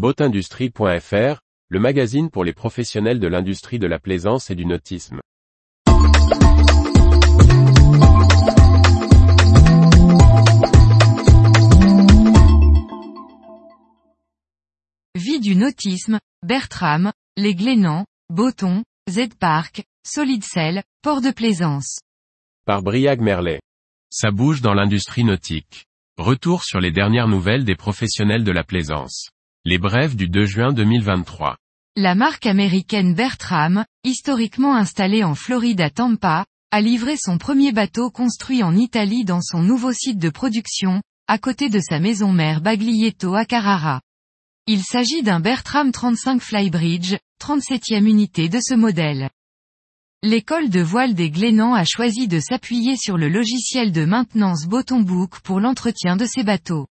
Boatindustrie.fr, le magazine pour les professionnels de l'industrie de la plaisance et du nautisme. Vie du nautisme, Bertram, les Glénans, Boton, Z-Park, Solidcell, Port de Plaisance. Par Briag Merlet. Ça bouge dans l'industrie nautique. Retour sur les dernières nouvelles des professionnels de la plaisance. Les brèves du 2 juin 2023. La marque américaine Bertram, historiquement installée en Floride à Tampa, a livré son premier bateau construit en Italie dans son nouveau site de production, à côté de sa maison mère Baglietto à Carrara. Il s'agit d'un Bertram 35 Flybridge, 37e unité de ce modèle. L'école de voile des Glénans a choisi de s'appuyer sur le logiciel de maintenance Botonbook pour l'entretien de ses bateaux.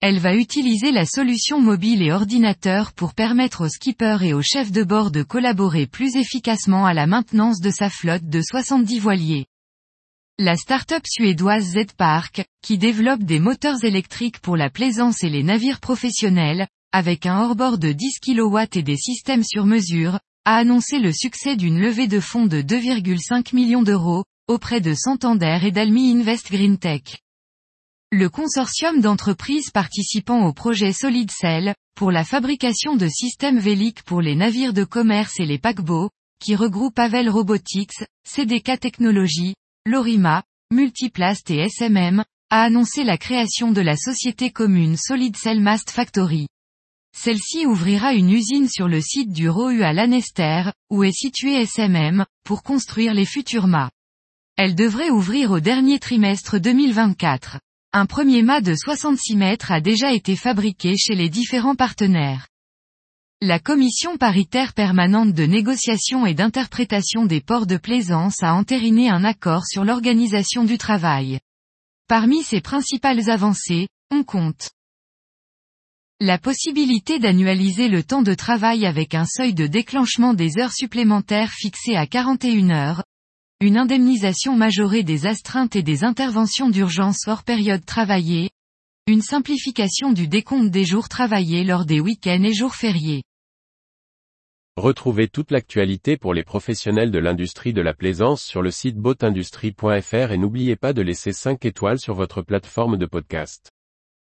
Elle va utiliser la solution mobile et ordinateur pour permettre aux skippers et aux chefs de bord de collaborer plus efficacement à la maintenance de sa flotte de 70 voiliers. La start-up suédoise Z-Park, qui développe des moteurs électriques pour la plaisance et les navires professionnels, avec un hors-bord de 10 kW et des systèmes sur mesure, a annoncé le succès d'une levée de fonds de 2,5 millions d'euros, auprès de Santander et d'Almi Invest Green Tech. Le consortium d'entreprises participant au projet Solid Cell, pour la fabrication de systèmes véliques pour les navires de commerce et les paquebots, qui regroupe Avel Robotics, CDK Technologies, Lorima, Multiplast et SMM, a annoncé la création de la société commune Solid Cell Mast Factory. Celle-ci ouvrira une usine sur le site du Rohu à Lanester, où est situé SMM, pour construire les futurs mâts. Elle devrait ouvrir au dernier trimestre 2024. Un premier mât de 66 mètres a déjà été fabriqué chez les différents partenaires. La commission paritaire permanente de négociation et d'interprétation des ports de plaisance a entériné un accord sur l'organisation du travail. Parmi ses principales avancées, on compte la possibilité d'annualiser le temps de travail avec un seuil de déclenchement des heures supplémentaires fixé à 41 heures, une indemnisation majorée des astreintes et des interventions d'urgence hors période travaillée, une simplification du décompte des jours travaillés lors des week-ends et jours fériés. Retrouvez toute l'actualité pour les professionnels de l'industrie de la plaisance sur le site boatindustrie.fr et n'oubliez pas de laisser 5 étoiles sur votre plateforme de podcast.